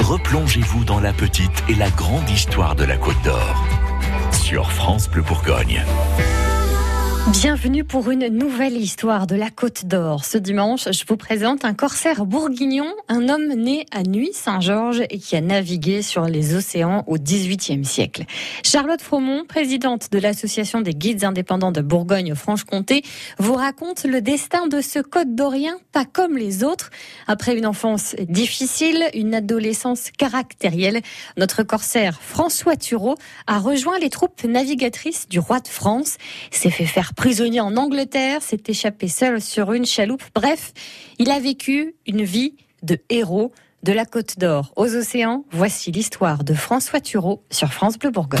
replongez-vous dans la petite et la grande histoire de la Côte d'Or. Sur France Bleu Bourgogne. Bienvenue pour une nouvelle histoire de la Côte d'Or. Ce dimanche, je vous présente un corsaire bourguignon, un homme né à Nuit-Saint-Georges et qui a navigué sur les océans au XVIIIe siècle. Charlotte Fromont, présidente de l'Association des guides indépendants de Bourgogne-Franche-Comté, vous raconte le destin de ce Côte d'Orien pas comme les autres. Après une enfance difficile, une adolescence caractérielle, notre corsaire François Thureau a rejoint les troupes navigatrices du roi de France, s'est fait faire prisonnier en Angleterre, s'est échappé seul sur une chaloupe. Bref, il a vécu une vie de héros de la Côte d'Or aux océans. Voici l'histoire de François Thureau sur France Bleu Bourgogne.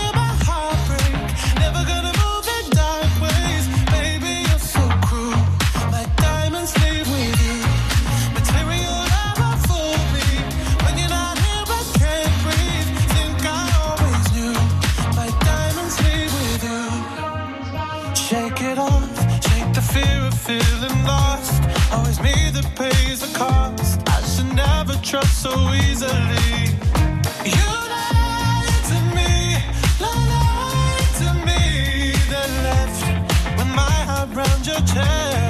the cost. I should never trust so easily. You lied to me, lied to me. Then left with my heart round your chest.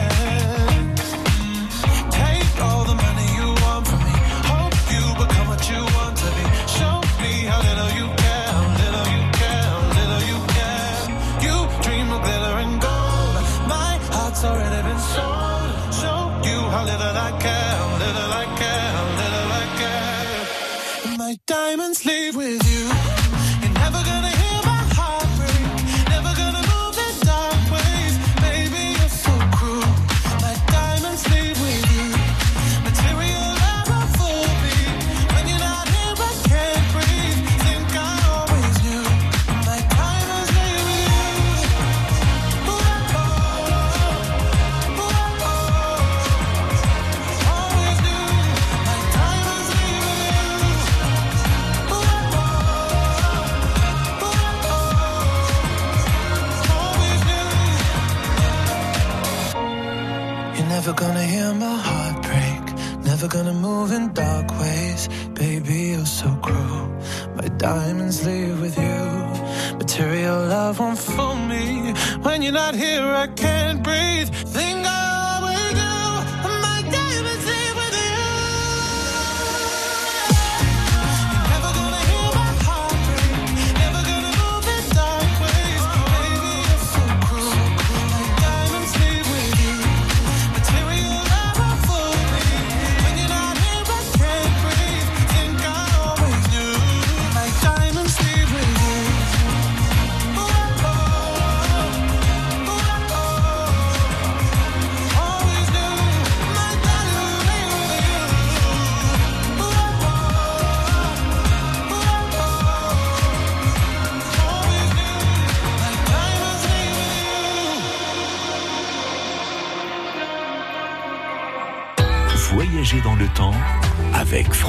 Baby, you're so cruel. My diamonds leave with you. Material love won't fool me. When you're not here, I can't breathe. Think I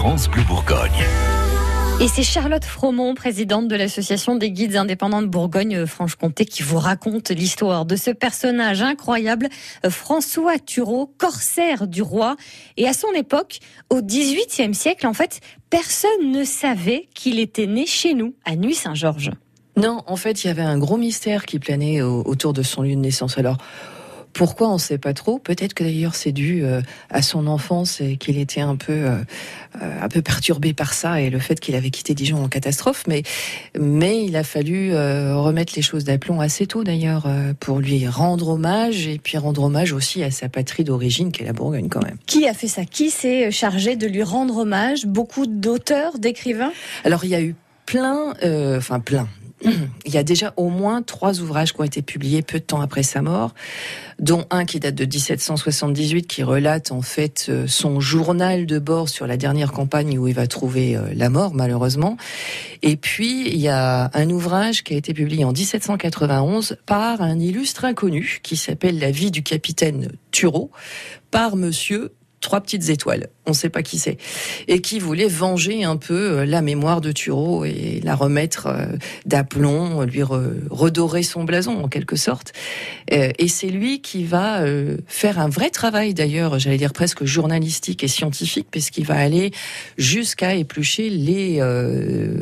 France Bleu Bourgogne. Et c'est Charlotte Fromont, présidente de l'association des guides indépendants de Bourgogne-Franche-Comté, qui vous raconte l'histoire de ce personnage incroyable, François Thureau, corsaire du roi. Et à son époque, au XVIIIe siècle, en fait, personne ne savait qu'il était né chez nous, à Nuit-Saint-Georges. Non, en fait, il y avait un gros mystère qui planait au- autour de son lieu de naissance. Alors, Pourquoi on ne sait pas trop. Peut-être que d'ailleurs c'est dû euh, à son enfance et qu'il était un peu, euh, un peu perturbé par ça et le fait qu'il avait quitté Dijon en catastrophe. Mais, mais il a fallu remettre les choses d'aplomb assez tôt d'ailleurs pour lui rendre hommage et puis rendre hommage aussi à sa patrie d'origine qui est la Bourgogne quand même. Qui a fait ça? Qui s'est chargé de lui rendre hommage? Beaucoup d'auteurs, d'écrivains? Alors il y a eu plein, enfin plein, il y a déjà au moins trois ouvrages qui ont été publiés peu de temps après sa mort, dont un qui date de 1778, qui relate en fait euh, son journal de bord sur la dernière campagne où il va trouver euh, la mort, malheureusement. Et puis, il y a un ouvrage qui a été publié en 1791 par un illustre inconnu qui s'appelle La vie du capitaine Thureau, par monsieur trois petites étoiles. On ne sait pas qui c'est. Et qui voulait venger un peu euh, la mémoire de Thureau et la remettre euh, d'aplomb, lui redorer son blason en quelque sorte. Euh, et c'est lui qui va faire un vrai travail d'ailleurs, j'allais dire presque journalistique et scientifique, puisqu'il va aller jusqu'à éplucher les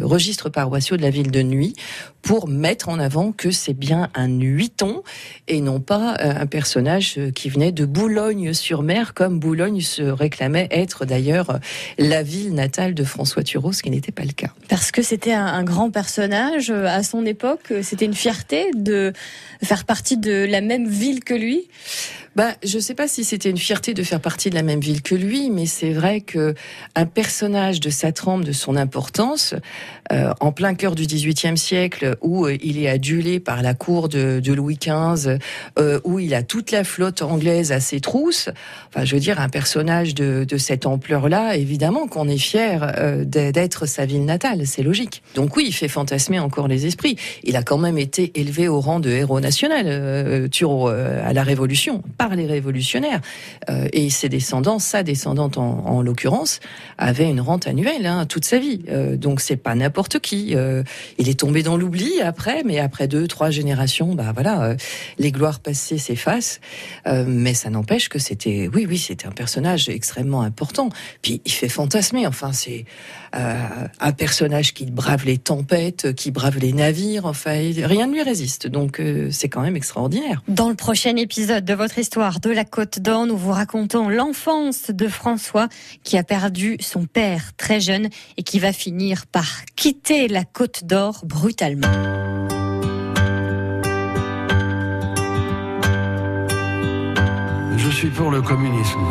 registres paroissiaux de la ville de Nuit pour mettre en avant que c'est bien un huiton et non pas un personnage qui venait de Boulogne-sur-Mer, comme Boulogne se réclamait être d'ailleurs la ville natale de François Thureau, ce qui n'était pas le cas. Parce que c'était un, grand personnage à son époque, c'était une fierté de faire partie de la même ville que lui. Bah, je ne sais pas si c'était une fierté de faire partie de la même ville que lui, mais c'est vrai que un personnage de sa trempe, de son importance, euh, en plein cœur du XVIIIe siècle, où euh, il est adulé par la cour de, Louis XV, euh, où il a toute la flotte anglaise à ses trousses. Enfin, je veux dire, un personnage de, cette ampleur-là, évidemment qu'on est fier d'être sa ville natale, c'est logique. Donc oui, il fait fantasmer encore les esprits. Il a quand même été élevé au rang de héros national, Thureau, à la Révolution par les révolutionnaires. Et ses descendants, sa descendante en, l'occurrence, avait une rente annuelle hein, toute sa vie. Donc c'est pas n'importe qui. Euh, il est tombé dans l'oubli après, mais après deux, trois générations, bah voilà, les gloires passées s'effacent. mais ça n'empêche que c'était, oui, oui, c'était un personnage extrêmement important. Puis il fait fantasmer. Enfin, c'est un personnage qui brave les tempêtes, qui brave les navires. Enfin, rien ne lui résiste. Donc c'est quand même extraordinaire. Dans le prochain épisode de votre Histoire de la Côte d'Or, nous vous racontons l'enfance de François qui a perdu son père très jeune et qui va finir par quitter la Côte d'Or brutalement. Je suis pour le communisme.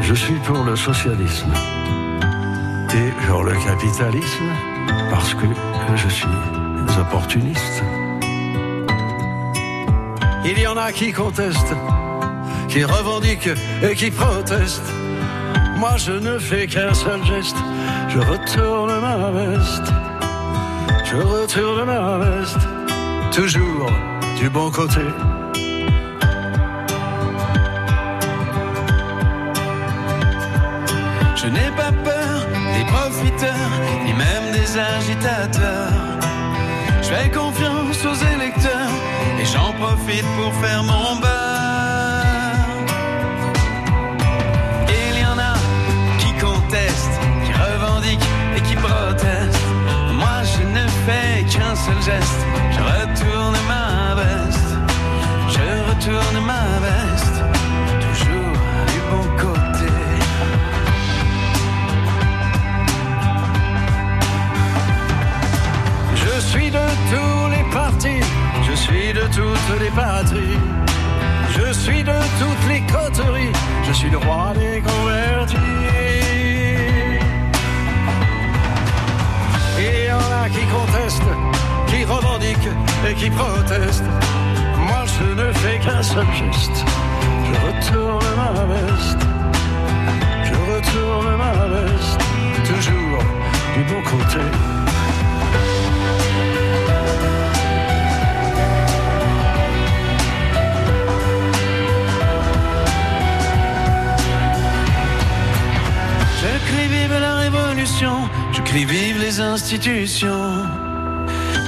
Je suis pour le socialisme. Et pour le capitalisme parce que je suis opportuniste. Il y en a qui contestent, qui revendiquent et qui protestent. Moi je ne fais qu'un seul geste, je retourne ma veste. Je retourne ma veste, toujours du bon côté. Je n'ai pas peur des profiteurs, ni même des agitateurs. Je fais confiance aux électeurs et j'en profite pour faire mon beurre. Je retourne ma veste, je retourne ma veste, toujours du bon côté. Je suis de tous les partis je suis de toutes les patries. Je suis de toutes les coteries. Je suis le roi des convertis. Et y en a qui contestent, qui revendiquent et qui protestent. Moi, je ne fais qu'un seul geste. Je retourne ma veste. Je retourne ma veste. Toujours du bon côté. je crie vive les institutions.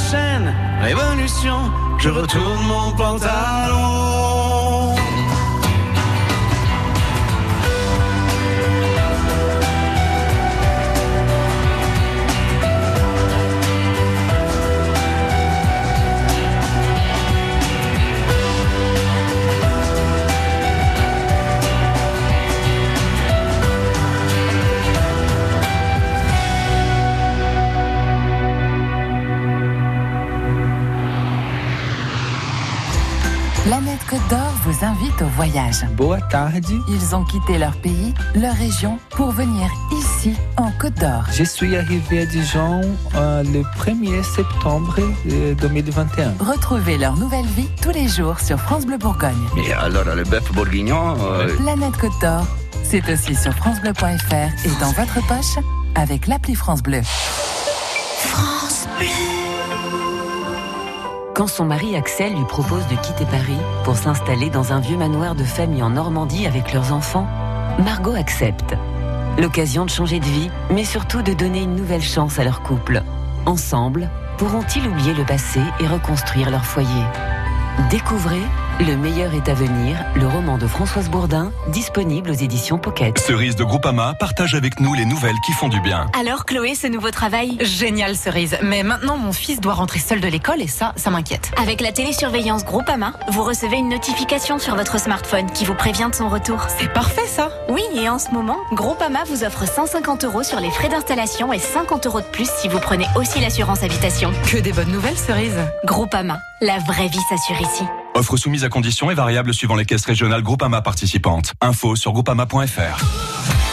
Prochaine révolution, je retourne mon pantalon. Voyage. Boa tarde, Ils ont quitté leur pays, leur région, pour venir ici, en Côte d'Or. je suis arrivé à Dijon euh, le 1er septembre euh, 2021. Retrouvez leur nouvelle vie tous les jours sur France Bleu Bourgogne. Mais alors, le bœuf bourguignon, euh, Planète Côte d'Or, c'est aussi sur francebleu.fr et dans votre poche avec l'appli France Bleu. Quand son mari Axel lui propose de quitter Paris pour s'installer dans un vieux manoir de famille en Normandie avec leurs enfants, Margot accepte. L'occasion de changer de vie, mais surtout de donner une nouvelle chance à leur couple. Ensemble, pourront-ils oublier le passé et reconstruire leur foyer? Découvrez Le meilleur est à venir, le roman de Françoise Bourdin, disponible aux éditions Pocket. Cerise de Groupama partage avec nous les nouvelles qui font du bien. Alors Chloé, ce nouveau travail? Génial cerise, mais maintenant mon fils doit rentrer seul de l'école et ça, ça m'inquiète. Avec la télésurveillance Groupama, vous recevez une notification sur votre smartphone qui vous prévient de son retour. C'est parfait ça Oui, et en ce moment, Groupama vous offre 150 euros sur les frais d'installation et 50 euros de plus si vous prenez aussi l'assurance habitation. Que des bonnes nouvelles cerise. Groupama, la vraie vie s'assure ici. Offre soumise à conditions et variable suivant les caisses régionales Groupama participantes. Info sur groupama.fr.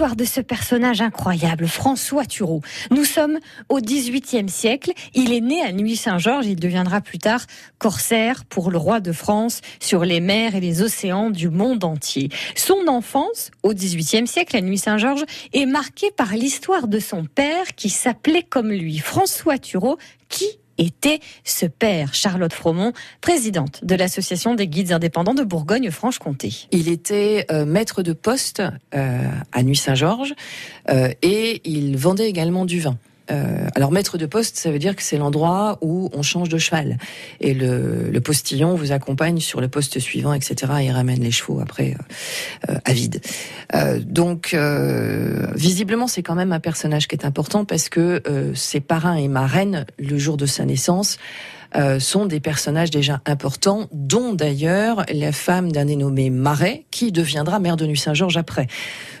de ce personnage incroyable, François Thureau. Nous sommes au XVIIIe siècle. Il est né à Nuit-Saint-Georges. Il deviendra plus tard corsaire pour le roi de France sur les mers et les océans du monde entier. Son enfance, au XVIIIe siècle, à Nuit-Saint-Georges, est marquée par l'histoire de son père qui s'appelait comme lui, François Thureau, qui était ce père, Charlotte Fromont, présidente de l'Association des guides indépendants de Bourgogne-Franche-Comté. Il était euh, maître de poste euh, à Nuit-Saint-Georges euh, et il vendait également du vin. Euh, alors maître de poste, ça veut dire que c'est l'endroit où on change de cheval et le, le, postillon vous accompagne sur le poste suivant, etc. Et ramène les chevaux après euh, à vide. Euh, donc visiblement, c'est quand même un personnage qui est important parce que ses parrains et marraines, le jour de sa naissance, euh, sont des personnages déjà importants, dont d'ailleurs la femme d'un dénommé Marais, qui deviendra maire de Nuit-Saint-Georges après.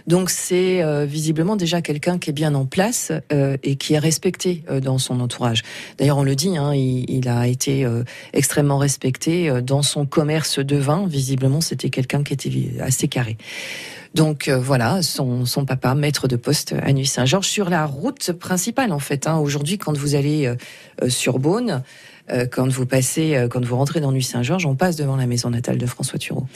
Donc c'est euh, visiblement déjà quelqu'un qui est bien en place euh, et qui est respecté dans son entourage. D'ailleurs, on le dit, hein, il, a été extrêmement respecté dans son commerce de vin. Visiblement, c'était quelqu'un qui était assez carré. Donc voilà, son, son, papa, maître de poste à Nuit-Saint-Georges, sur la route principale en fait. Hein. Aujourd'hui, quand vous allez sur Beaune, quand vous passez, quand vous rentrez dans Nuit Saint-Georges, on passe devant la maison natale de François Thureau.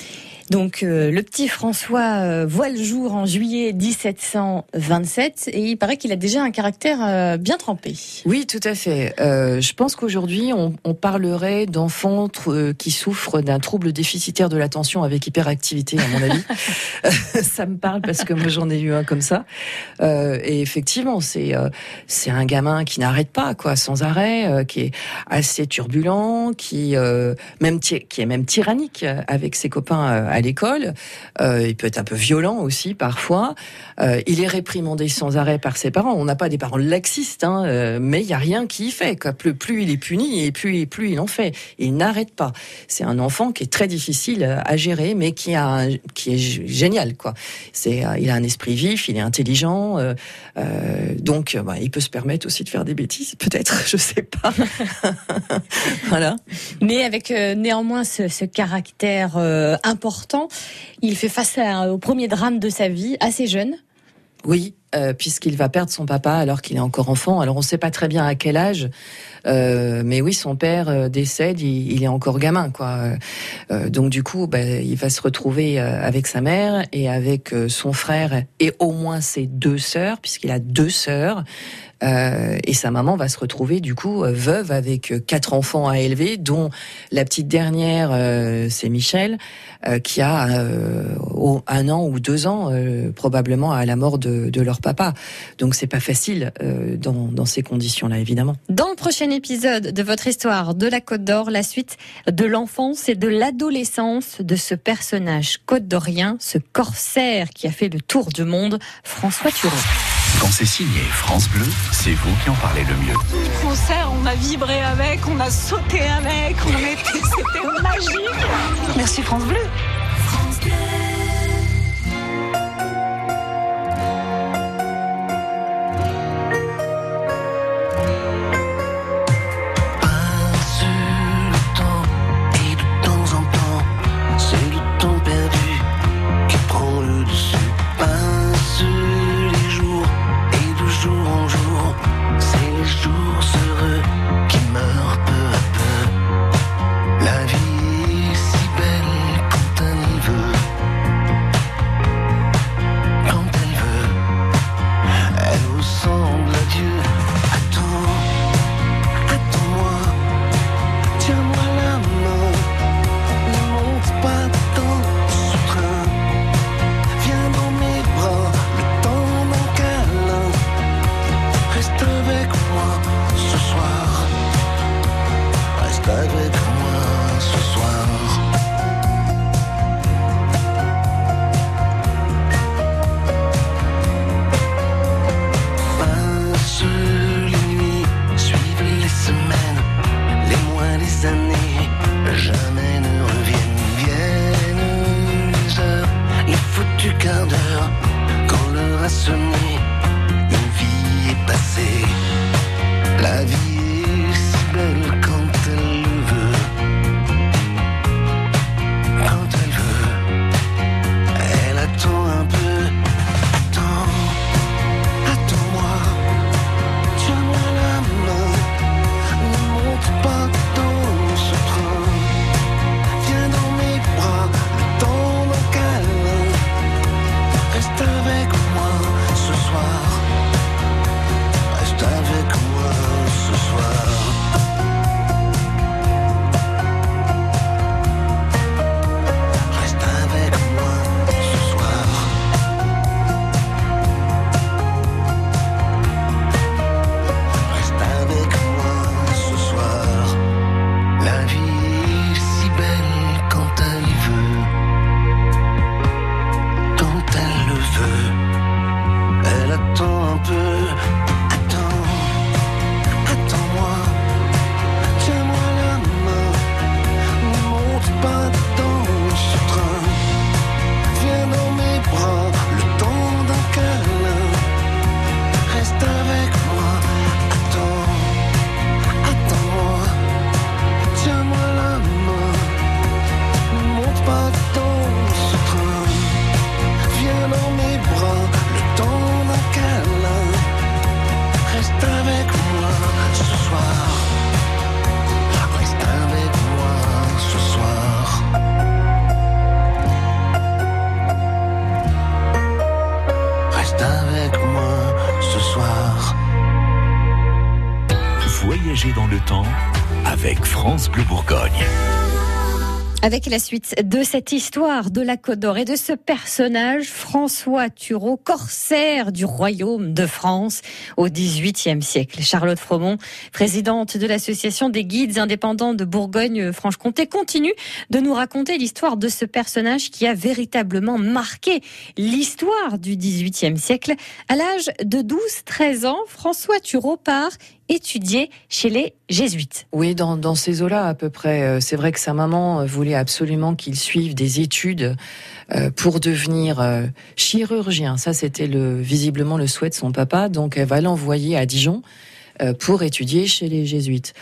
Donc euh, le petit François euh, voit le jour en juillet 1727 et il paraît qu'il a déjà un caractère euh, bien trempé. Oui, tout à fait. je pense qu'aujourd'hui on, on, parlerait d'enfants qui souffrent d'un trouble déficitaire de l'attention avec hyperactivité, à mon avis. ça me parle parce que moi j'en ai eu un comme ça. et effectivement, c'est c'est un gamin qui n'arrête pas, quoi, sans arrêt, qui est assez turbulent, qui même qui est même tyrannique avec ses copains à l'école. Euh, il peut être un peu violent aussi parfois. Euh, il est réprimandé sans arrêt par ses parents. On n'a pas des parents laxistes, hein, euh, mais il y a rien qui y fait. Plus, il est puni et plus, il en fait. Il n'arrête pas. C'est un enfant qui est très difficile à gérer, mais qui est génial. Il a un esprit vif, il est intelligent, donc bah, il peut se permettre aussi de faire des bêtises, peut-être, je sais pas. voilà. Mais avec néanmoins ce caractère important il fait face au premier drame de sa vie, assez jeune. Oui, euh, puisqu'il va perdre son papa alors qu'il est encore enfant. Alors on ne sait pas très bien à quel âge, euh, mais oui, son père euh, décède, il, est encore gamin, quoi. donc du coup, bah, il va se retrouver avec sa mère et avec son frère et au moins ses deux sœurs, puisqu'il a deux sœurs. Et sa maman va se retrouver du coup veuve avec quatre enfants à élever, dont la petite dernière, c'est Michel, qui a un an ou deux ans probablement à la mort de, de leur papa. Donc c'est pas facile dans, dans ces conditions-là, évidemment. Dans le prochain épisode de votre histoire de la Côte d'Or, la suite de l'enfance et de l'adolescence de ce personnage côte d'Orien, ce corsaire qui a fait le tour du monde, François Thureau. Quand c'est signé France Bleu, c'est vous qui en parlez le mieux. Le concert, on a vibré avec, on a sauté avec, on était, c'était magique. Merci France Bleu. Avec la suite de cette histoire de la Côte d'Or et de ce personnage, François Thureau, corsaire du royaume de France au XVIIIe siècle. Charlotte Fromont, présidente de l'association des guides indépendants de Bourgogne-Franche-Comté, continue de nous raconter l'histoire de ce personnage qui a véritablement marqué l'histoire du XVIIIe siècle. À l'âge de 12-13 ans, François Thureau part étudier chez les jésuites. Oui, dans, ces eaux-là à peu près. Euh, c'est vrai que sa maman euh, voulait absolument qu'il suive des études euh, pour devenir chirurgien. Ça, c'était le, visiblement le souhait de son papa. Donc, elle va l'envoyer à Dijon pour étudier chez les jésuites.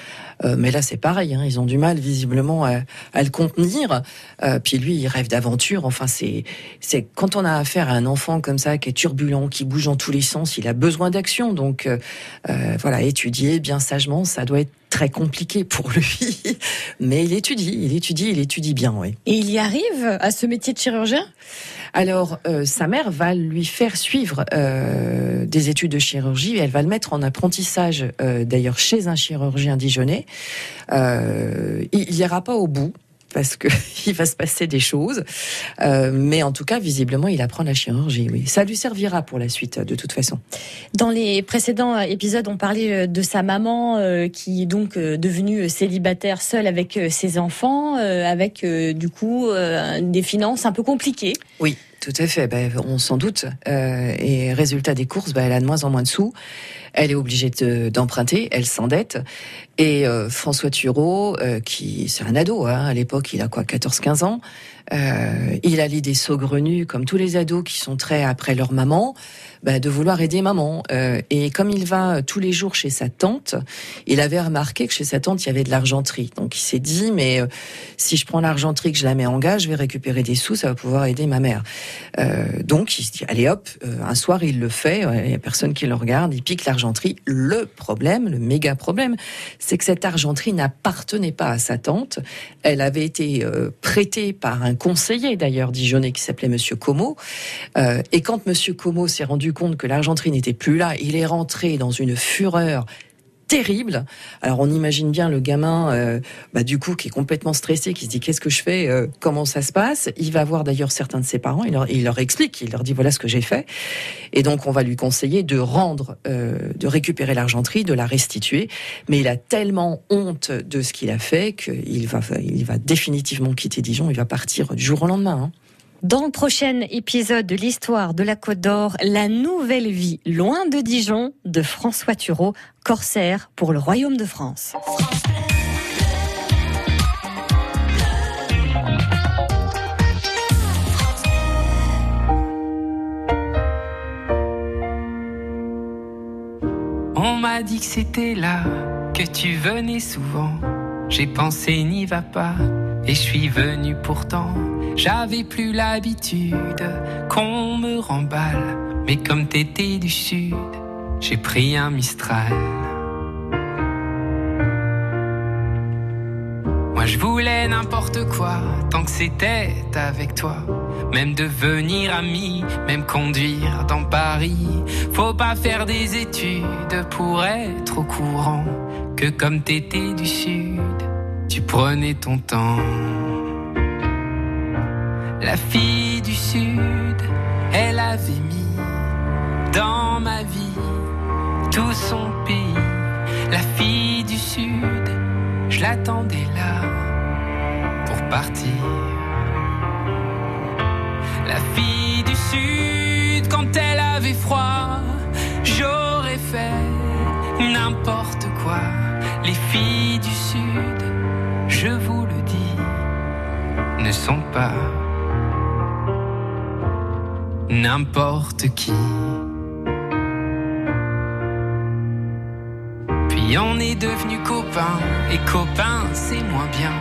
Euh, mais là, c'est pareil. Hein, ils ont du mal visiblement à, le contenir. Euh, puis lui, il rêve d'aventure. Enfin, c'est quand on a affaire à un enfant comme ça qui est turbulent, qui bouge dans tous les sens, il a besoin d'action. Donc euh, voilà, étudier bien sagement, ça doit être très compliqué pour lui, mais il étudie, il étudie, il étudie bien, oui. Et il y arrive à ce métier de chirurgien? Alors, sa mère va lui faire suivre des études de chirurgie, et elle va le mettre en apprentissage, d'ailleurs, chez un chirurgien dijonnais, euh, il n'ira pas au bout parce que il va se passer des choses. Euh, mais en tout cas, visiblement, il apprend la chirurgie. Oui, ça lui servira pour la suite, de toute façon. Dans les précédents épisodes, on parlait euh, de sa maman qui est donc devenue célibataire seule avec ses enfants, avec du coup des finances un peu compliquées. Oui. Tout à fait, ben, on s'en doute. et résultat des courses, ben, elle a de moins en moins de sous. Elle est obligée d'emprunter, elle s'endette. Et euh, François Thureau, euh, qui c'est un ado, hein, à l'époque il a quoi, 14-15 ans, euh, il a l'idée saugrenue, comme tous les ados qui sont très après leur maman, bah, de vouloir aider maman. Euh, et comme il va tous les jours chez sa tante, il avait remarqué que chez sa tante, il y avait de l'argenterie. Donc il s'est dit, mais euh, si je prends l'argenterie, que je la mets en gage, je vais récupérer des sous, ça va pouvoir aider ma mère. Donc il se dit, allez hop, un soir il le fait, il n'y a personne qui le regarde, il pique l'argenterie. Le problème, le méga problème, c'est que cette argenterie n'appartenait pas à sa tante. Elle avait été prêtée par un conseiller d'ailleurs dijonnais qui s'appelait Monsieur Como. et quand Monsieur Como s'est rendu compte que l'argenterie n'était plus là, il est rentré dans une fureur terrible. Alors on imagine bien le gamin, euh, bah, du coup, qui est complètement stressé, qui se dit qu'est-ce que je fais, euh, comment ça se passe? Il va voir d'ailleurs certains de ses parents, il leur, il leur, explique, il leur dit voilà ce que j'ai fait. Et donc on va lui conseiller de rendre, euh, de récupérer l'argenterie, de la restituer. Mais il a tellement honte de ce qu'il a fait qu'il va, il va définitivement quitter Dijon. Il va partir du jour au lendemain. Hein. Dans le prochain épisode de l'histoire de la Côte d'Or, la nouvelle vie loin de Dijon de François Thureau, corsaire pour le Royaume de France. On m'a dit que c'était là, que tu venais souvent. J'ai pensé n'y va pas, et je suis venu pourtant. J'avais plus l'habitude qu'on me remballe, mais comme t'étais du sud, j'ai pris un Mistral. Moi je voulais n'importe quoi, tant que c'était avec toi. Même devenir ami, même conduire dans Paris. Faut pas faire des études pour être au courant que comme t'étais du sud, tu prenais ton temps. La fille du Sud, elle avait mis dans ma vie tout son pays. La fille du Sud, je l'attendais là pour partir. La fille du Sud, quand elle avait froid, j'aurais fait n'importe quoi. Les filles du Sud, je vous le dis, ne sont pas n'importe qui. Puis on est devenu copains, et copains c'est moins bien.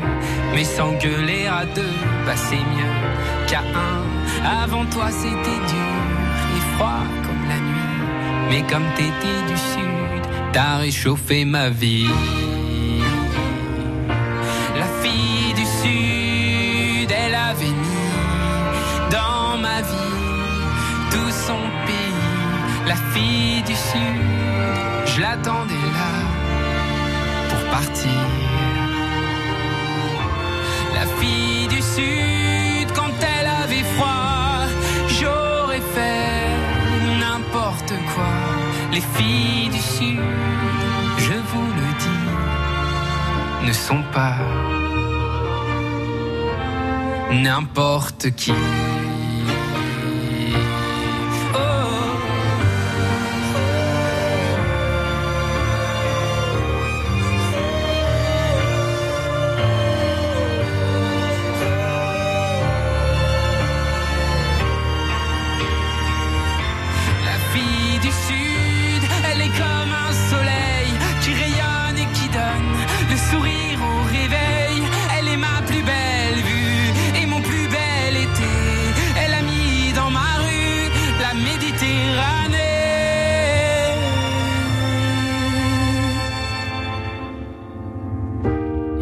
Mais s'engueuler à deux, bah c'est mieux qu'à un. Avant toi c'était dur et froid comme la nuit. Mais comme t'étais du sud, t'as réchauffé ma vie. Fille du sud, je l'attendais là partir. La fille du Sud, quand elle avait froid, j'aurais fait n'importe quoi. Les filles du Sud, je vous le dis, ne sont pas n'importe qui.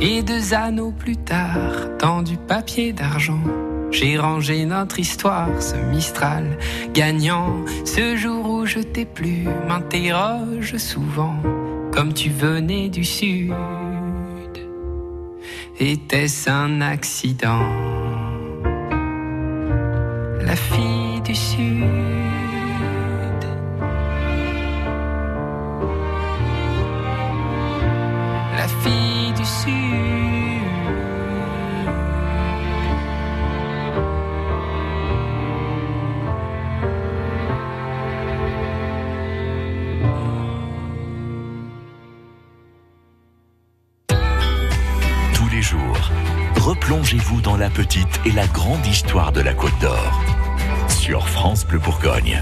Et deux anneaux plus tard, dans du papier d'argent, j'ai rangé notre histoire, ce Mistral gagnant. Ce jour où je t'ai plu, m'interroge souvent, comme tu venais du Sud. Était-ce un accident? Et la grande histoire de la Côte d'Or. Sur France Bleu Bourgogne.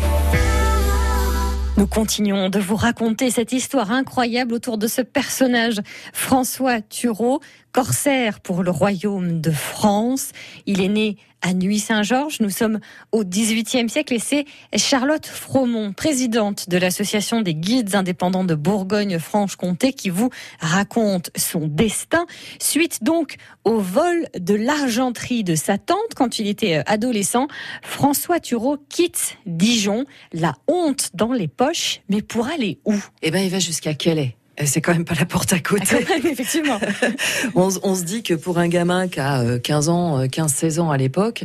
Nous continuons de vous raconter cette histoire incroyable autour de ce personnage, François Thureau, corsaire pour le royaume de France. Il est né à Nuit-Saint-Georges. Nous sommes au XVIIIe siècle et c'est Charlotte Fromont, présidente de l'association des guides indépendants de Bourgogne-Franche-Comté qui vous raconte son destin suite donc au vol de l'argenterie de sa tante quand il était adolescent. François Thureau quitte Dijon, la honte dans les poches, mais pour aller où? Eh ben, il va jusqu'à Calais. C'est quand même pas la porte à côté. Ah, même, effectivement. on, on, se dit que pour un gamin qui a 15 ans, 15-16 ans à l'époque,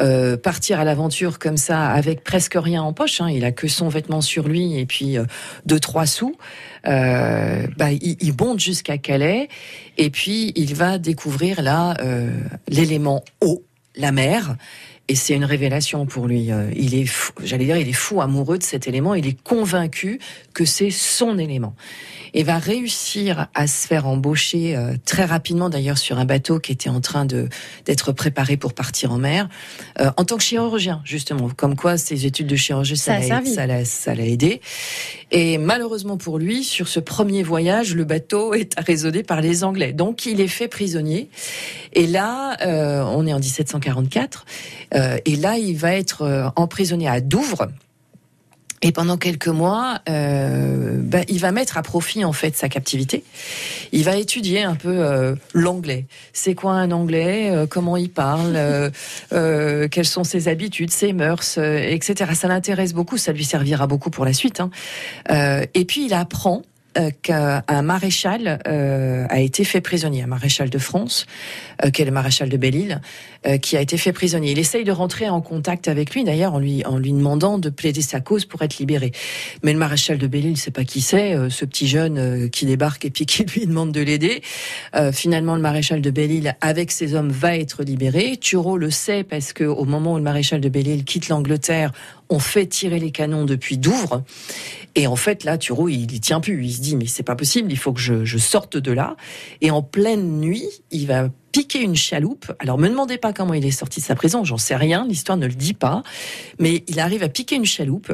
euh, partir à l'aventure comme ça, avec presque rien en poche, hein, il a que son vêtement sur lui et puis euh, deux trois sous, euh, bah, il, il, monte jusqu'à Calais et puis il va découvrir là l'élément eau, la mer. Et c'est une révélation pour lui. Il est, j'allais dire, il est fou amoureux de cet élément. Il est convaincu que c'est son élément. Et va réussir à se faire embaucher euh, très rapidement d'ailleurs sur un bateau qui était en train de d'être préparé pour partir en mer euh, en tant que chirurgien justement. Comme quoi ses études de chirurgie ça, l'a ça l'a ça l'a aidé. Et malheureusement pour lui sur ce premier voyage le bateau est arraisonné par les Anglais. Donc il est fait prisonnier. Et là euh, on est en 1744 et là il va être emprisonné à Douvres et pendant quelques mois, euh, bah, il va mettre à profit en fait sa captivité. Il va étudier un peu euh, l'anglais. C'est quoi un anglais euh, Comment il parle Quelles sont ses habitudes, ses mœurs, etc. Ça l'intéresse beaucoup. Ça lui servira beaucoup pour la suite. Hein. et puis il apprend qu'un maréchal euh, a été fait prisonnier, un maréchal de France, euh, qui est le maréchal de Belle-Île, euh, qui a été fait prisonnier. Il essaye de rentrer en contact avec lui, d'ailleurs, en lui, en lui demandant de plaider sa cause pour être libéré. Mais le maréchal de Belle-Île, c'est pas qui c'est, ce petit jeune qui débarque et puis qui lui demande de l'aider. finalement, le maréchal de Belle-Île, avec ses hommes, va être libéré. Thureau le sait parce que au moment où le maréchal de Belle-Île quitte l'Angleterre, on fait tirer les canons depuis Douvres. Et en fait, là, Thureau, il y tient plus. Il se dit, mais c'est pas possible, il faut que je, je, sorte de là. Et en pleine nuit, il va piquer une chaloupe. Alors, me demandez pas comment il est sorti de sa prison, j'en sais rien, l'histoire ne le dit pas. Mais il arrive à piquer une chaloupe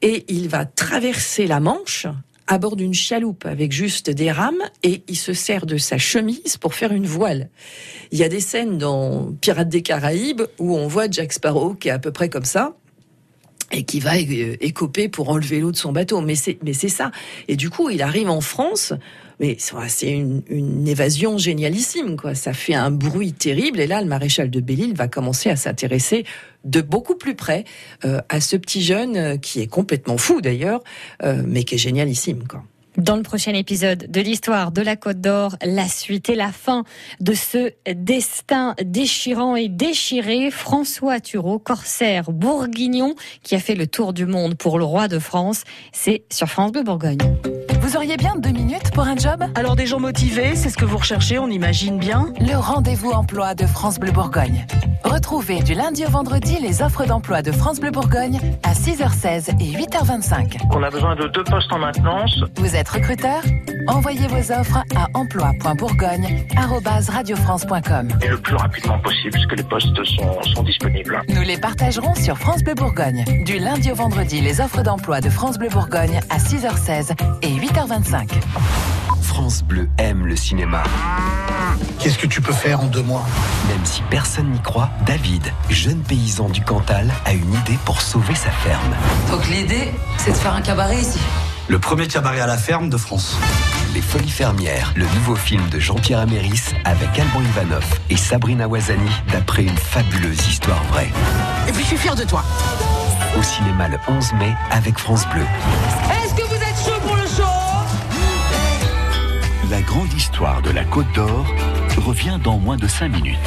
et il va traverser la Manche à bord d'une chaloupe avec juste des rames et il se sert de sa chemise pour faire une voile. Il y a des scènes dans Pirates des Caraïbes où on voit Jack Sparrow qui est à peu près comme ça et qui va écoper pour enlever l'eau de son bateau. Mais c'est, mais c'est ça. Et du coup, il arrive en France. Mais c'est une, une, évasion génialissime, quoi. Ça fait un bruit terrible. Et là, le maréchal de Belle-Île va commencer à s'intéresser de beaucoup plus près euh, à ce petit jeune qui est complètement fou d'ailleurs, euh, mais qui est génialissime, quoi. Dans le prochain épisode de l'histoire de la Côte d'Or, la suite et la fin de ce destin déchirant et déchiré, François Thureau, corsaire bourguignon, qui a fait le tour du monde pour le roi de France, c'est sur France Bleu Bourgogne. Vous auriez bien deux minutes pour un job Alors des gens motivés, c'est ce que vous recherchez, on imagine bien Le rendez-vous emploi de France Bleu Bourgogne. Retrouvez du lundi au vendredi les offres d'emploi de France Bleu Bourgogne à 6h16 et 8h25. On a besoin de deux postes en maintenance. Vous êtes recruteur? Envoyez vos offres à emploi.bourgogne.radiofrance.com. Et le plus rapidement possible, parce que les postes sont, sont disponibles. Nous les partagerons sur France Bleu Bourgogne. Du lundi au vendredi, les offres d'emploi de France Bleu Bourgogne à 6h16 et 8h25. France Bleu aime le cinéma. Qu'est-ce que tu peux faire en deux mois? Même si personne n'y croit, David, jeune paysan du Cantal, a une idée pour sauver sa ferme. Donc l'idée, c'est de faire un cabaret ici. Le premier cabaret à la ferme de France. Les Folies Fermières, le nouveau film de Jean-Pierre Améris avec Alban Ivanov et Sabrina Wazani d'après une fabuleuse histoire vraie. Et puis je suis fier de toi. Au cinéma le 11 mai avec France Bleu. La grande histoire de la Côte d'Or revient dans moins de 5 minutes.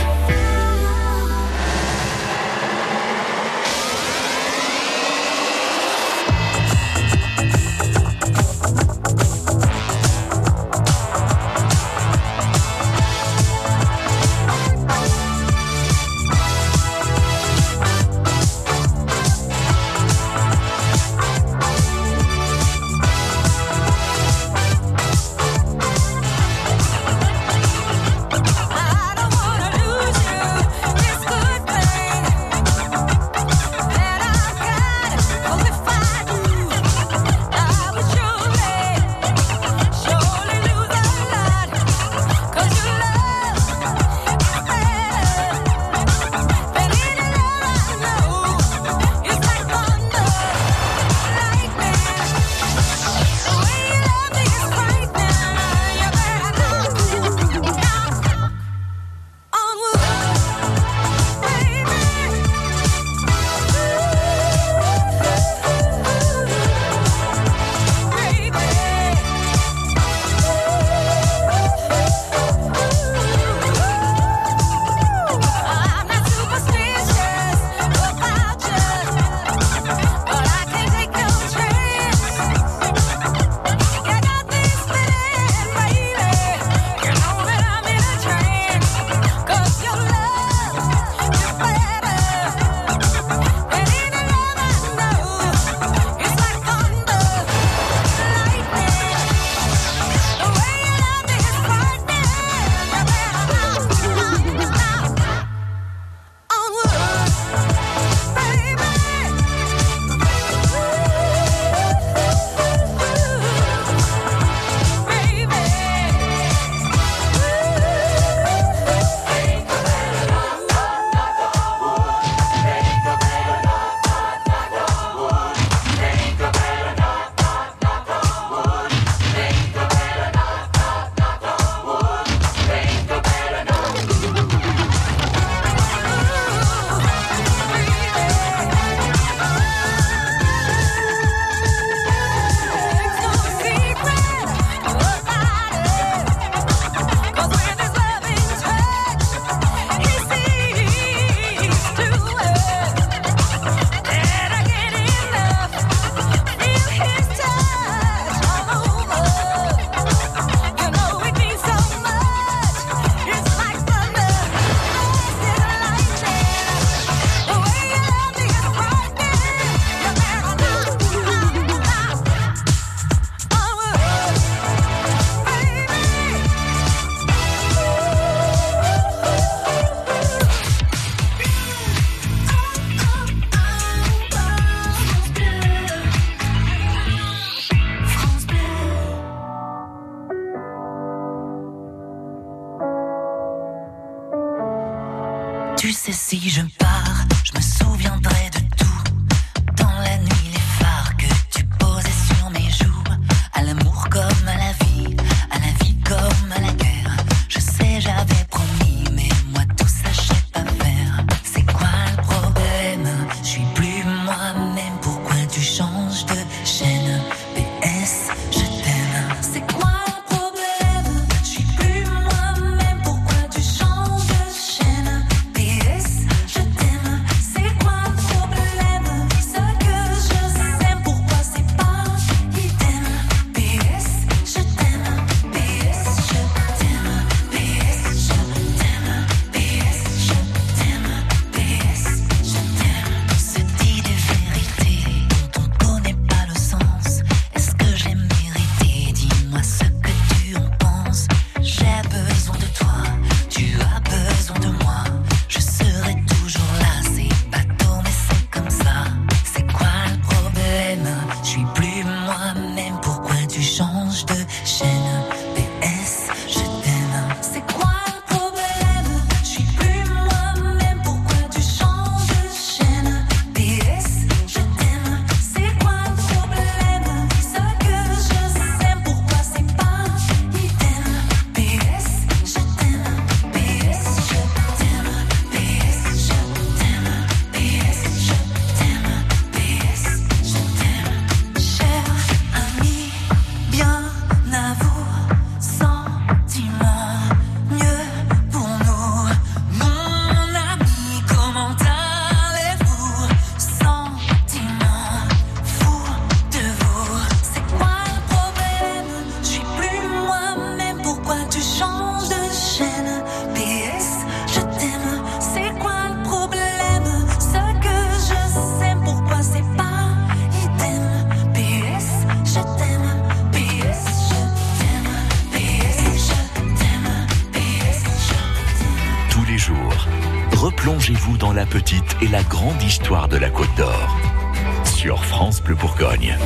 La petite et la grande histoire de la Côte d'Or. Sur France Bleu Bourgogne.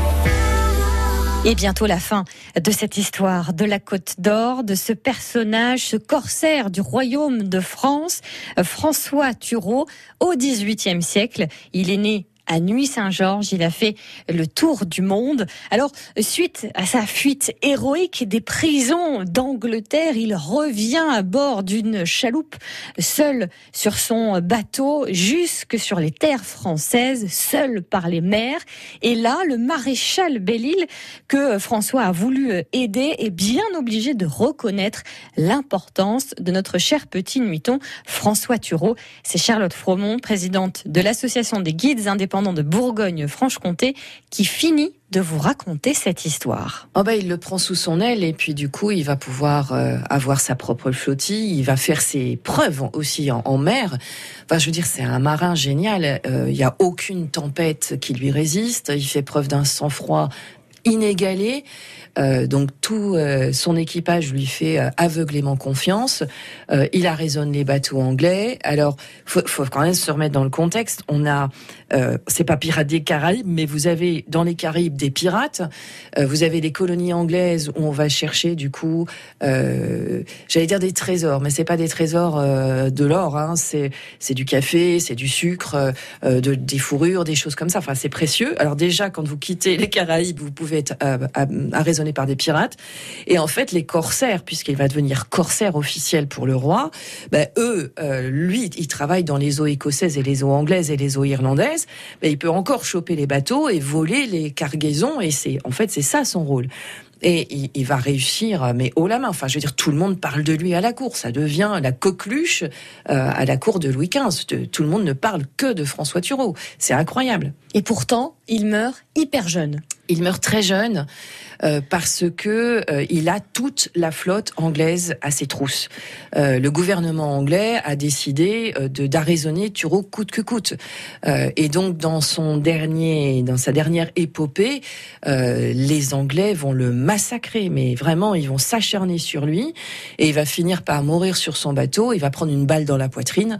Et bientôt la fin de cette histoire de la Côte d'Or, de ce personnage, ce corsaire du royaume de France, François Thureau, au XVIIIe siècle. Il est né à Nuit-Saint-Georges. Il a fait le tour du monde. Alors, suite à sa fuite héroïque des prisons d'Angleterre, il revient à bord d'une chaloupe, seul sur son bateau, jusque sur les terres françaises, seul par les mers. Et là, le maréchal Belle-Île, que François a voulu aider, est bien obligé de reconnaître l'importance de notre cher petit nuiton, François Thureau. C'est Charlotte Fromont, présidente de l'Association des guides indépendants de Bourgogne-Franche-Comté, qui finit de vous raconter cette histoire. Oh bah, il le prend sous son aile et puis du coup il va pouvoir euh, avoir sa propre flottille, il va faire ses preuves aussi en, en mer. Enfin je veux dire c'est un marin génial, Euh, il n'y a aucune tempête qui lui résiste, il fait preuve d'un sang-froid inégalé. Euh, donc tout euh, son équipage lui fait euh, aveuglément confiance. Il arraisonne les bateaux anglais. Alors faut, faut quand même se remettre dans le contexte. On a, c'est pas pirates des Caraïbes, mais vous avez dans les Caraïbes des pirates. Vous avez des colonies anglaises où on va chercher du coup, j'allais dire des trésors, mais c'est pas des trésors de l'or. Hein, c'est c'est du café, c'est du sucre, de, des fourrures, des choses comme ça. Enfin c'est précieux. Alors déjà quand vous quittez les Caraïbes, vous pouvez être par des pirates. Et en fait, les corsaires, puisqu'il va devenir corsaire officiel pour le roi, ben, eux, euh, lui, il travaille dans les eaux écossaises et les eaux anglaises et les eaux irlandaises. Ben, il peut encore choper les bateaux et voler les cargaisons. Et c'est, en fait, c'est ça son rôle. Et il, il, va réussir, mais haut la main. Enfin, je veux dire, tout le monde parle de lui à la cour. Ça devient la coqueluche euh, à la cour de Louis XV. Tout le monde ne parle que de François Thureau. C'est incroyable. Et pourtant, il meurt hyper jeune. Il meurt très jeune euh, parce que euh, il a toute la flotte anglaise à ses trousses. Euh, le gouvernement anglais a décidé euh, de d'arraisonner Thureau coûte que coûte. Euh, et donc dans son dernier, dans sa dernière épopée, les Anglais vont le massacrer, mais vraiment ils vont s'acharner sur lui et il va finir par mourir sur son bateau. Il va prendre une balle dans la poitrine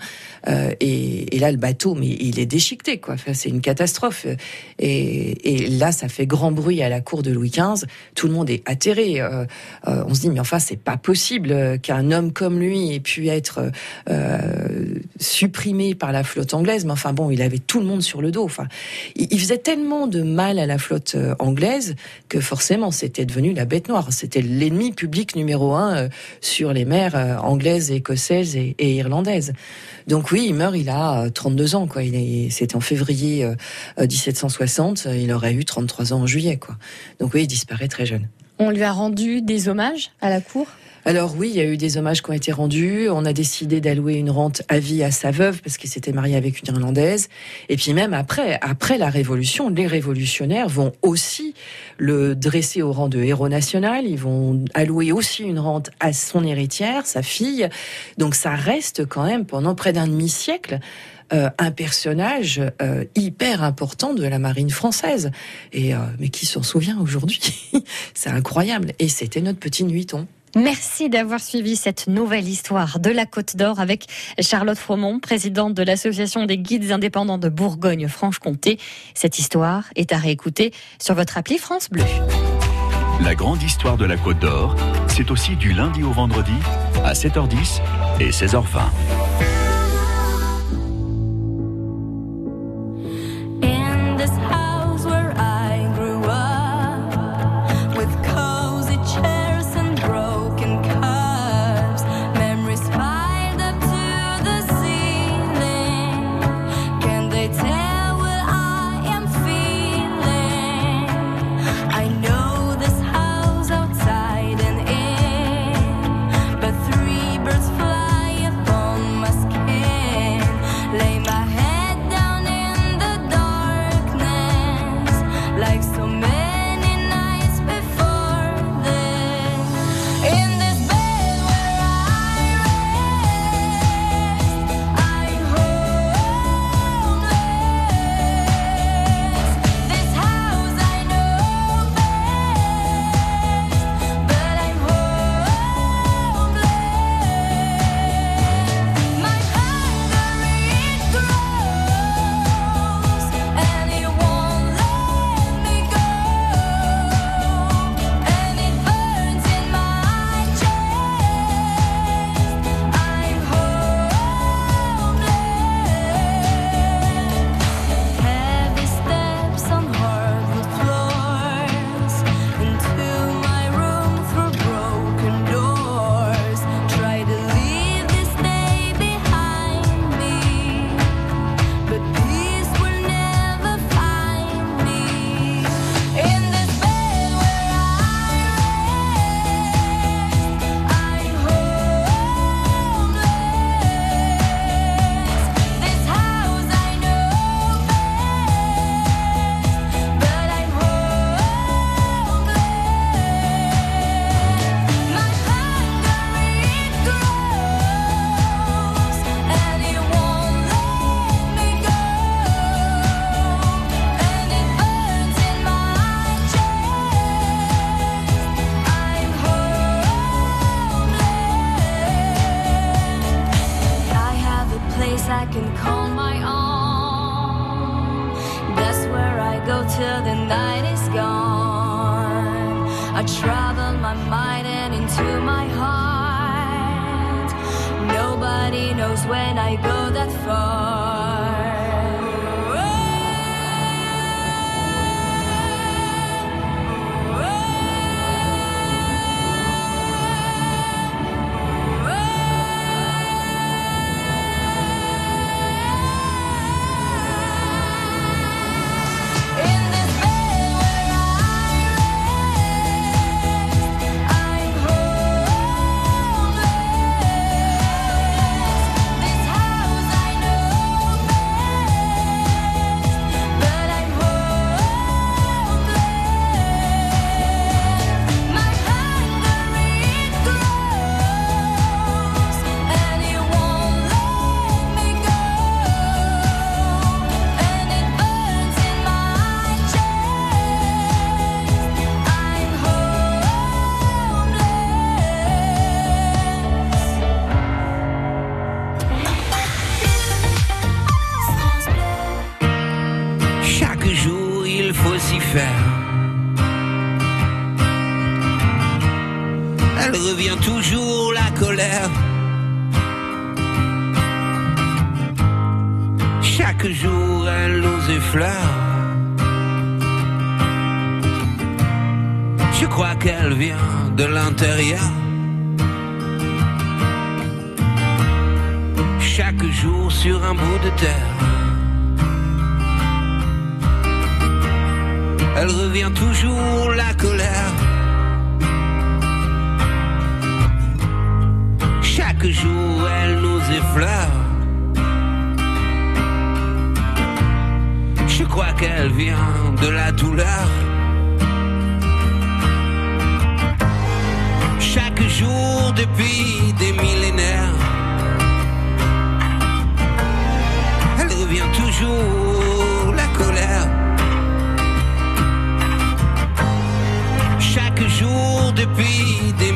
et, et, là le bateau, mais il est déchiqueté quoi. Enfin, c'est une catastrophe. Et, et, là ça fait grand bruit à la cour de Louis XV. Tout le monde est atterré. Euh, euh, on se dit mais enfin c'est pas possible qu'un homme comme lui ait pu être euh, supprimé par la flotte anglaise. Mais enfin bon, il avait tout le monde sur le dos. Enfin, il, faisait tellement de mal à la flotte euh, anglaise que forcément c'était devenu la bête noire. C'était l'ennemi public numéro un euh, sur les mers euh, anglaises, écossaises et, et, irlandaises. Donc oui, il meurt, il a 32 ans. quoi. C'était en février 1760. Il aurait eu 33 ans en juillet. quoi. Donc oui, il disparaît très jeune. On lui a rendu des hommages à la cour? Alors oui, il y a eu des hommages qui ont été rendus. On a décidé d'allouer une rente à vie à sa veuve parce qu'il s'était marié avec une Irlandaise. Et puis même après, après la Révolution, les révolutionnaires vont aussi le dresser au rang de héros national. Ils vont allouer aussi une rente à son héritière, sa fille. Donc ça reste quand même pendant près d'un demi-siècle euh, un personnage euh, hyper important de la marine française. Et euh, mais qui s'en souvient aujourd'hui? C'est incroyable. Et c'était notre petit nuiton. Merci d'avoir suivi cette nouvelle histoire de la Côte d'Or avec Charlotte Fromont, présidente de l'Association des guides indépendants de Bourgogne-Franche-Comté. Cette histoire est à réécouter sur votre appli France Bleu. La grande histoire de la Côte d'Or, c'est aussi du lundi au vendredi à 7h10 et 16h20. Depuis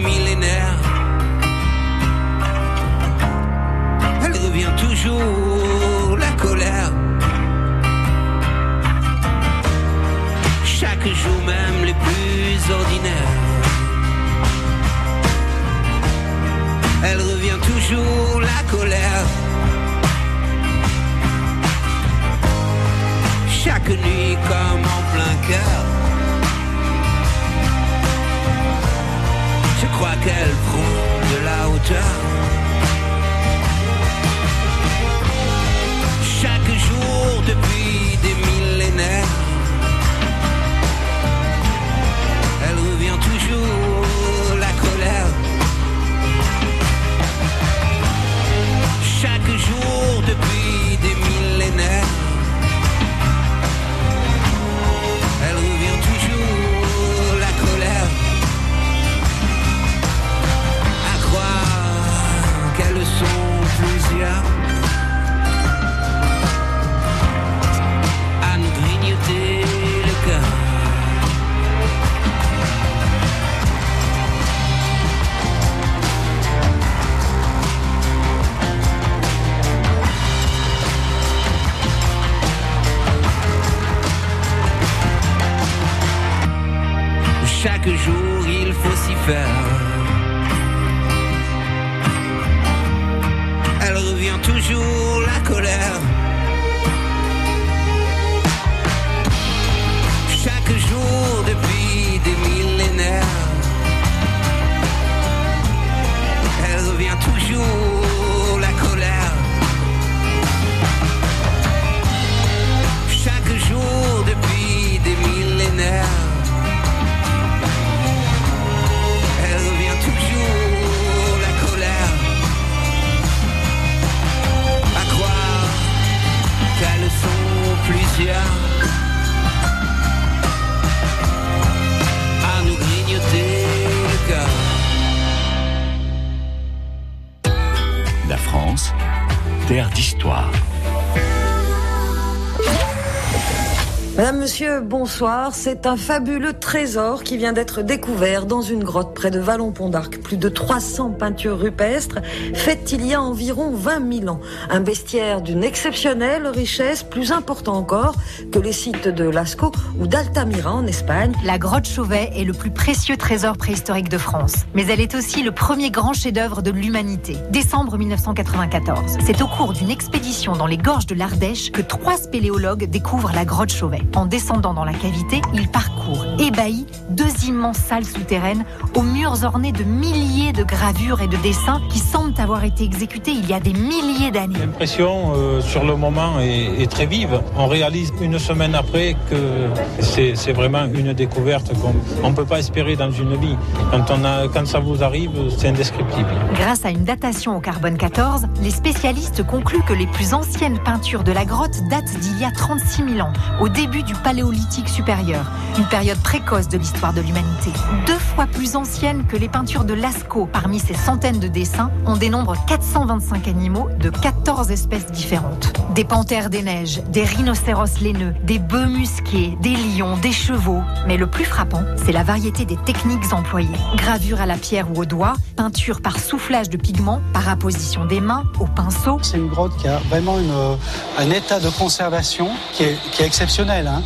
Chaque jour bonsoir. C'est un fabuleux trésor qui vient d'être découvert dans une grotte près de Vallon-Pont d'Arc. Plus de 300 peintures rupestres faites il y a environ 20 000 ans. Un bestiaire d'une exceptionnelle richesse, plus important encore que les sites de Lascaux ou d'Altamira en Espagne. La grotte Chauvet est le plus précieux trésor préhistorique de France. Mais elle est aussi le premier grand chef-d'œuvre de l'humanité. Décembre 1994. C'est au cours d'une expédition dans les gorges de l'Ardèche que trois spéléologues découvrent la grotte Chauvet. En descendant dans la cavité, ils parcourent, ébahis, deux immenses salles souterraines aux murs ornés de milliers de gravures et de dessins qui semblent avoir été exécutés il y a des milliers d'années. L'impression euh, sur le moment est, est, très vive. On réalise une semaine après que c'est vraiment une découverte qu'on ne peut pas espérer dans une vie. Quand, on a, quand ça vous arrive, c'est indescriptible. Grâce à une datation au carbone 14, les spécialistes concluent que les plus anciennes peintures de la grotte datent d'il y a 36 000 ans, au début du paléolithique supérieur, une période précoce de l'histoire de l'humanité. Deux fois plus ancienne que les peintures de Lascaux. Parmi ces centaines de dessins, on dénombre 425 animaux de 14 espèces différentes. Des panthères des neiges, des rhinocéros laineux, des bœufs musqués, des lions, des chevaux. Mais le plus frappant, c'est la variété des techniques employées. Gravure à la pierre ou au doigt, peinture par soufflage de pigments, par apposition des mains, au pinceau. C'est une grotte qui a vraiment une, un état de conservation qui est, qui exceptionnel hein,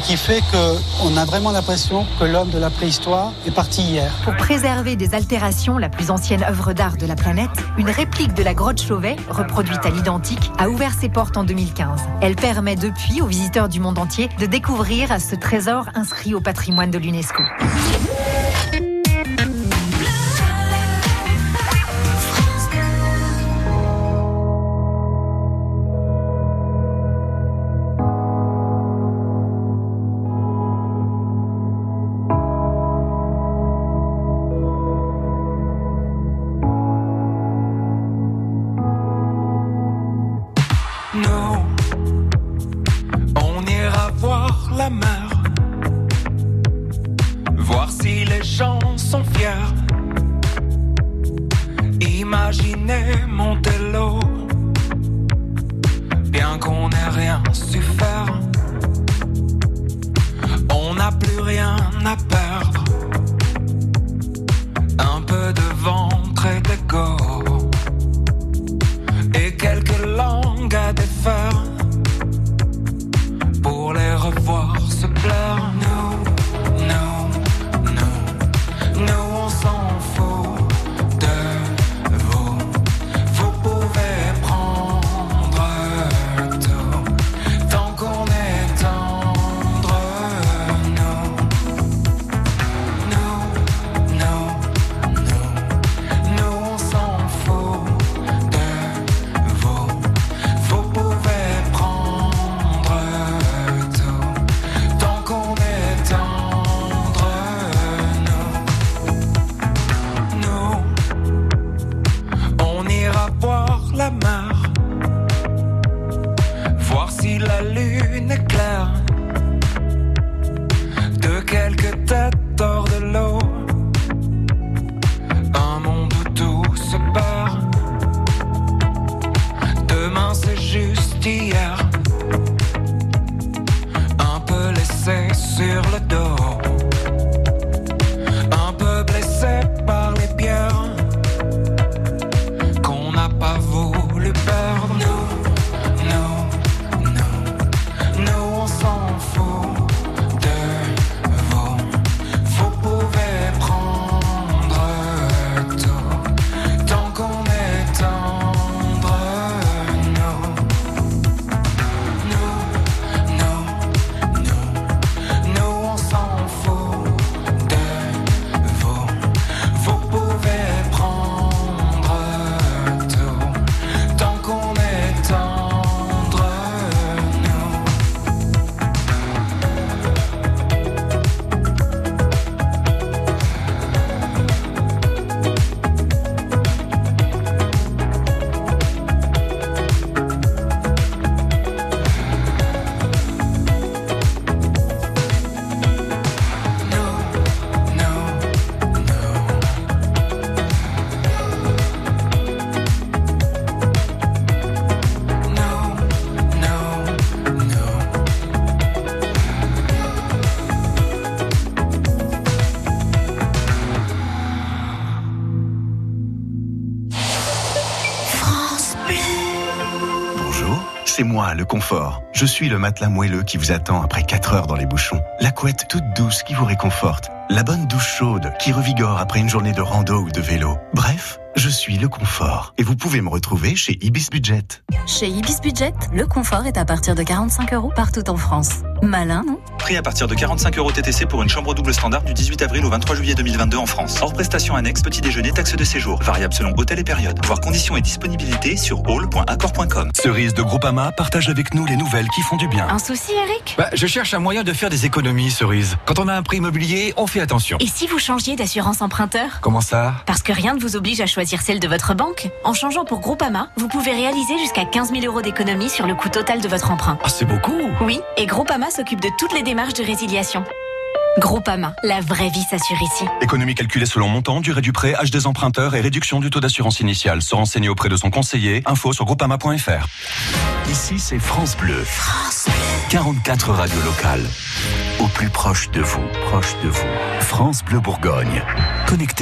qui fait qu'on a vraiment l'impression que l'homme de la préhistoire est parti hier. Pour préserver des altérations, la plus ancienne œuvre d'art de la planète, une réplique de la grotte Chauvet, reproduite à l'identique, a ouvert ses portes en 2015. Elle permet depuis aux visiteurs du monde entier de découvrir ce trésor inscrit au patrimoine de l'UNESCO. Je suis le matelas moelleux qui vous attend après 4 heures dans les bouchons. La couette toute douce qui vous réconforte. La bonne douche chaude qui revigore après une journée de rando ou de vélo. Bref, je suis le confort. Et vous pouvez me retrouver chez Ibis Budget. Chez Ibis Budget, le confort est à partir de 45 euros partout en France. Malin, non? Prix à partir de 45 euros TTC pour une chambre double standard du 18 avril au 23 juillet 2022 en France. Hors prestation annexe, petit déjeuner, taxe de séjour. Variable selon hôtel et période. Voir conditions et disponibilité sur hall.accord.com. Cerise de Groupama partage avec nous les nouvelles qui font du bien. Un souci, Eric? Bah, Je cherche un moyen de faire des économies, Cerise. Quand on a un prix immobilier, on fait attention. Et si vous changiez d'assurance emprunteur? Comment ça? Parce que rien ne vous oblige à choisir celle de votre banque. En changeant pour Groupama, vous pouvez réaliser jusqu'à 15 000 euros d'économie sur le coût total de votre emprunt. Ah, c'est beaucoup Oui, et Groupama s'occupe de toutes les démarches de résiliation. Groupama, la vraie vie s'assure ici. Économie calculée selon montant, durée du prêt, âge des emprunteurs et réduction du taux d'assurance initiale. Se renseigner auprès de son conseiller. Info sur groupama.fr. Ici, c'est France Bleu. France Bleu. 44 radios locales. Au plus proche de vous, proche de vous. France Bleu Bourgogne. Connecté